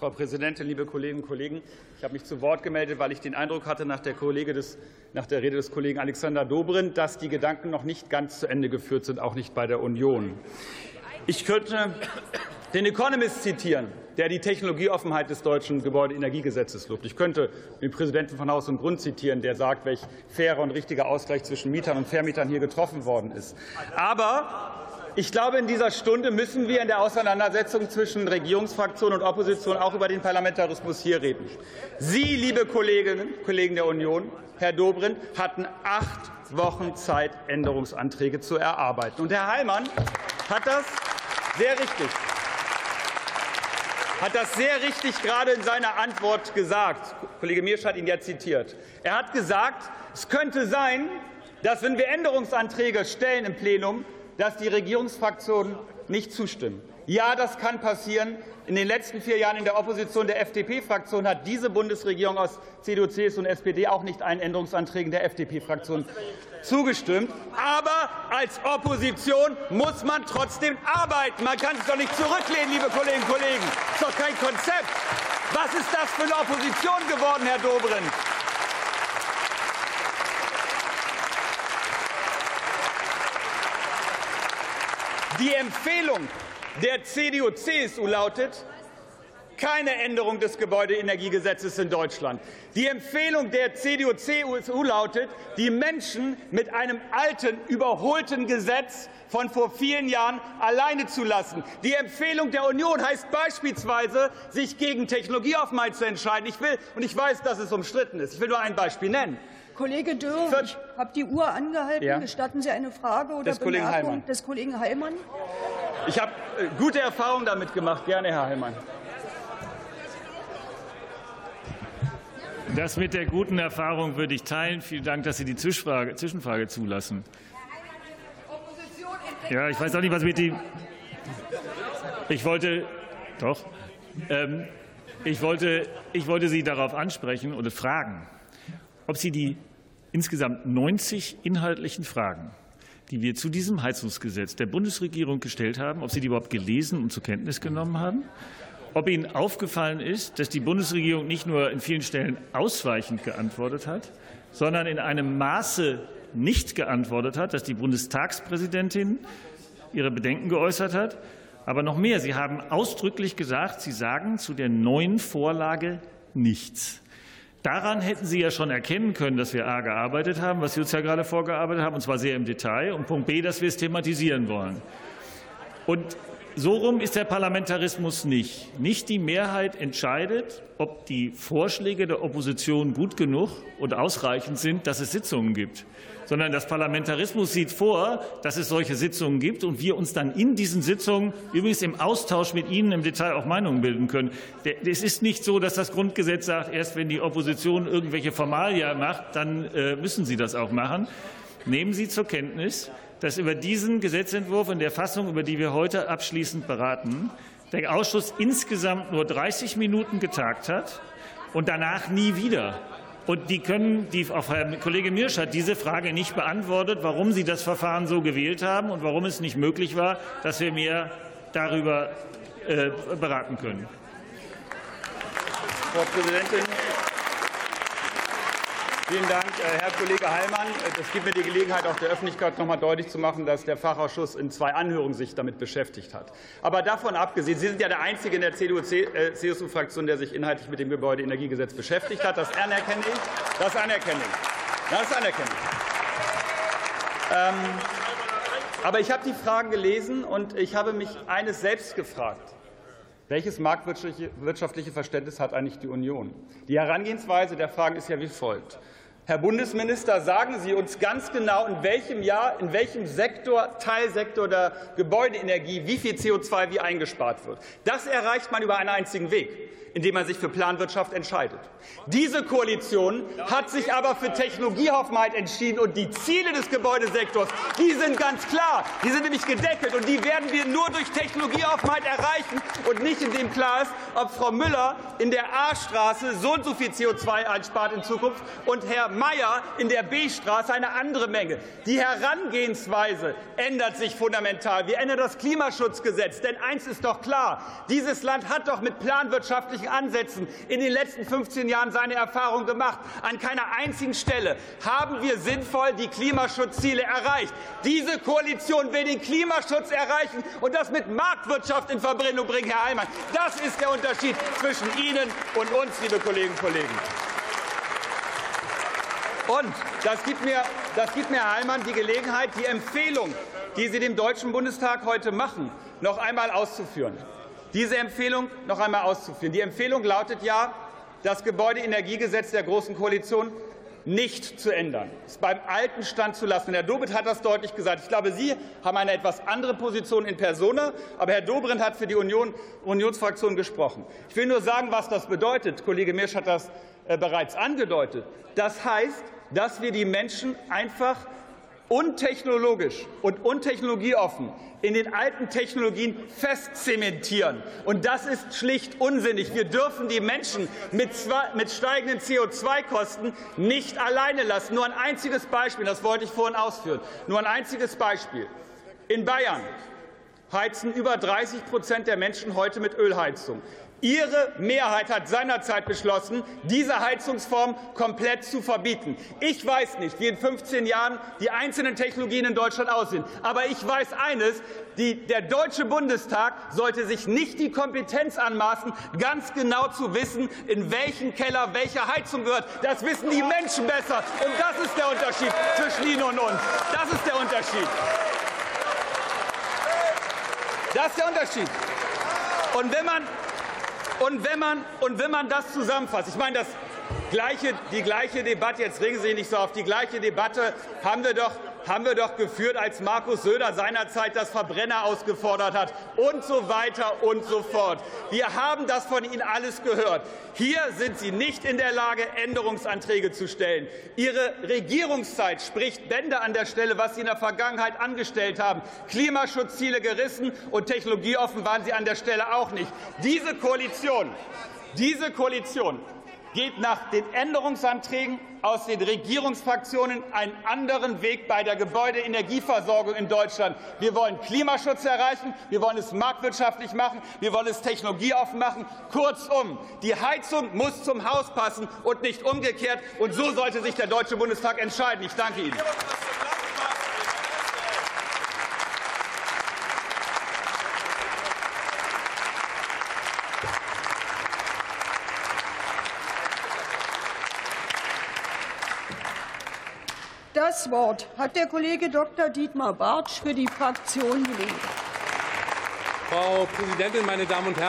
Frau Präsidentin, liebe Kolleginnen und Kollegen! Ich habe mich zu Wort gemeldet, weil ich den Eindruck hatte, nach der, des, nach der Rede des Kollegen Alexander Dobrindt, dass die Gedanken noch nicht ganz zu Ende geführt sind, auch nicht bei der Union. Ich könnte den Economist zitieren, der die Technologieoffenheit des deutschen Gebäudeenergiegesetzes lobt. Ich könnte den Präsidenten von Haus und Grund zitieren, der sagt, welch fairer und richtiger Ausgleich zwischen Mietern und Vermietern hier getroffen worden ist. Aber ich glaube, in dieser Stunde müssen wir in der Auseinandersetzung zwischen Regierungsfraktion und Opposition auch über den Parlamentarismus hier reden. Sie, liebe Kolleginnen und Kollegen der Union, Herr Dobrindt, hatten acht Wochen Zeit, Änderungsanträge zu erarbeiten. Und Herr Heilmann hat das sehr richtig hat das sehr richtig gerade in seiner Antwort gesagt. Kollege Miersch hat ihn ja zitiert. Er hat gesagt, es könnte sein, dass, wenn wir Änderungsanträge stellen im Plenum, dass die Regierungsfraktionen nicht zustimmen. Ja, das kann passieren. In den letzten vier Jahren in der Opposition der FDP-Fraktion hat diese Bundesregierung aus CDU, CSU und SPD auch nicht allen Änderungsanträgen der FDP-Fraktion zugestimmt. Aber als Opposition muss man trotzdem arbeiten. Man kann sich doch nicht zurücklehnen, liebe Kolleginnen und Kollegen. Das ist doch kein Konzept. Was ist das für eine Opposition geworden, Herr Dobrindt? Die Empfehlung der CDU-CSU lautet keine Änderung des Gebäudeenergiegesetzes in Deutschland. Die Empfehlung der CDU-CSU lautet, die Menschen mit einem alten, überholten Gesetz von vor vielen Jahren alleine zu lassen. Die Empfehlung der Union heißt beispielsweise, sich gegen Technologieoffenheit zu entscheiden. Ich will, und ich weiß, dass es umstritten ist. Ich will nur ein Beispiel nennen. Kollege Dürr, ich habe die Uhr angehalten. Ja. Gestatten Sie eine Frage oder des Bemerkung Kollegen des Kollegen Heilmann? Ich habe äh, gute Erfahrungen damit gemacht. Gerne, Herr Heilmann. Das mit der guten Erfahrung würde ich teilen. Vielen Dank, dass Sie die Zwischenfrage, Zwischenfrage zulassen. Ja, ich weiß auch nicht, was mit die. Ich wollte. Doch. Ähm, ich, wollte, ich wollte Sie darauf ansprechen oder fragen, ob Sie die insgesamt 90 inhaltlichen Fragen, die wir zu diesem Heizungsgesetz der Bundesregierung gestellt haben, ob Sie die überhaupt gelesen und zur Kenntnis genommen haben, ob Ihnen aufgefallen ist, dass die Bundesregierung nicht nur in vielen Stellen ausweichend geantwortet hat, sondern in einem Maße nicht geantwortet hat, dass die Bundestagspräsidentin ihre Bedenken geäußert hat. Aber noch mehr, Sie haben ausdrücklich gesagt, Sie sagen zu der neuen Vorlage nichts. Daran hätten Sie ja schon erkennen können, dass wir A gearbeitet haben, was Sie uns ja gerade vorgearbeitet haben, und zwar sehr im Detail, und Punkt B, dass wir es thematisieren wollen. Und so rum ist der Parlamentarismus nicht. Nicht die Mehrheit entscheidet, ob die Vorschläge der Opposition gut genug und ausreichend sind, dass es Sitzungen gibt, sondern das Parlamentarismus sieht vor, dass es solche Sitzungen gibt und wir uns dann in diesen Sitzungen übrigens im Austausch mit Ihnen im Detail auch Meinungen bilden können. Es ist nicht so, dass das Grundgesetz sagt, erst wenn die Opposition irgendwelche Formalia macht, dann äh, müssen sie das auch machen. Nehmen Sie zur Kenntnis, dass über diesen Gesetzentwurf in der Fassung, über die wir heute abschließend beraten, der Ausschuss insgesamt nur 30 Minuten getagt hat und danach nie wieder. Und die können, die, auch Herr Kollege Mirsch hat diese Frage nicht beantwortet, warum Sie das Verfahren so gewählt haben und warum es nicht möglich war, dass wir mehr darüber äh, beraten können. Frau Präsidentin, Vielen Dank, äh, Herr Kollege Heilmann. Das gibt mir die Gelegenheit, auch der Öffentlichkeit noch einmal deutlich zu machen, dass der Fachausschuss in zwei Anhörungen sich damit beschäftigt hat. Aber davon abgesehen, Sie sind ja der Einzige in der CDU-CSU-Fraktion, der sich inhaltlich mit dem Gebäudeenergiegesetz beschäftigt hat. Das anerkenne ich. Das anerkenne ich. Das anerkenne ich. Ähm, aber ich habe die Fragen gelesen und ich habe mich eines selbst gefragt. Welches marktwirtschaftliche Verständnis hat eigentlich die Union? Die Herangehensweise der Fragen ist ja wie folgt. Herr Bundesminister, sagen Sie uns ganz genau, in welchem Jahr, in welchem Sektor, Teilsektor der Gebäudeenergie, wie viel CO2 wie eingespart wird. Das erreicht man über einen einzigen Weg indem man sich für Planwirtschaft entscheidet. Diese Koalition hat sich aber für Technologiehoffenheit entschieden, und die Ziele des Gebäudesektors, die sind ganz klar. Die sind nämlich gedeckelt, und die werden wir nur durch Technologieoffenheit erreichen und nicht, indem klar ist, ob Frau Müller in der A-Straße so und so viel CO2 einspart in Zukunft und Herr Mayer in der B-Straße eine andere Menge. Die Herangehensweise ändert sich fundamental. Wir ändern das Klimaschutzgesetz, denn eins ist doch klar, dieses Land hat doch mit planwirtschaftlicher wissenschaftlichen Ansätzen in den letzten 15 Jahren seine Erfahrung gemacht. An keiner einzigen Stelle haben wir sinnvoll die Klimaschutzziele erreicht. Diese Koalition will den Klimaschutz erreichen und das mit Marktwirtschaft in Verbindung bringen, Herr Heimann. Das ist der Unterschied zwischen Ihnen und uns, liebe Kolleginnen und Kollegen. Und das gibt mir, das gibt mir Herr Heimann, die Gelegenheit, die Empfehlung, die Sie dem Deutschen Bundestag heute machen, noch einmal auszuführen. Diese Empfehlung noch einmal auszuführen. Die Empfehlung lautet ja, das Gebäudeenergiegesetz der Großen Koalition nicht zu ändern, es beim alten Stand zu lassen. Herr Dobrindt hat das deutlich gesagt. Ich glaube, Sie haben eine etwas andere Position in persona, aber Herr Dobrindt hat für die Union, Unionsfraktion gesprochen. Ich will nur sagen, was das bedeutet. Kollege Mirsch hat das äh, bereits angedeutet. Das heißt, dass wir die Menschen einfach untechnologisch und untechnologieoffen in den alten Technologien festzementieren. Und das ist schlicht unsinnig. Wir dürfen die Menschen mit, mit steigenden CO2-Kosten nicht alleine lassen. Nur ein einziges Beispiel, das wollte ich vorhin ausführen. Nur ein einziges Beispiel. In Bayern heizen über 30 Prozent der Menschen heute mit Ölheizung. Ihre Mehrheit hat seinerzeit beschlossen, diese Heizungsform komplett zu verbieten. Ich weiß nicht, wie in 15 Jahren die einzelnen Technologien in Deutschland aussehen. Aber ich weiß eines, die, der Deutsche Bundestag sollte sich nicht die Kompetenz anmaßen, ganz genau zu wissen, in welchen Keller welche Heizung gehört. Das wissen die Menschen besser. Und das ist der Unterschied zwischen Ihnen und uns. Das ist der Unterschied. Das ist der Unterschied. Und wenn man und wenn man, und wenn man das zusammenfasst, ich meine, das gleiche, die gleiche Debatte, jetzt regen Sie sich nicht so auf, die gleiche Debatte haben wir doch haben wir doch geführt, als Markus Söder seinerzeit das Verbrenner ausgefordert hat und so weiter und so fort. Wir haben das von Ihnen alles gehört. Hier sind Sie nicht in der Lage, Änderungsanträge zu stellen. Ihre Regierungszeit spricht Bände an der Stelle, was Sie in der Vergangenheit angestellt haben. Klimaschutzziele gerissen und technologieoffen waren Sie an der Stelle auch nicht. Diese Koalition, diese Koalition geht nach den Änderungsanträgen aus den Regierungsfraktionen einen anderen Weg bei der Gebäudeenergieversorgung in Deutschland. Wir wollen Klimaschutz erreichen, wir wollen es marktwirtschaftlich machen, wir wollen es technologieoffen machen. Kurzum, die Heizung muss zum Haus passen und nicht umgekehrt. Und so sollte sich der Deutsche Bundestag entscheiden. Ich danke Ihnen. Das Wort hat der Kollege Dr. Dietmar Bartsch für die Fraktion Linke. Frau Präsidentin, meine Damen und Herren!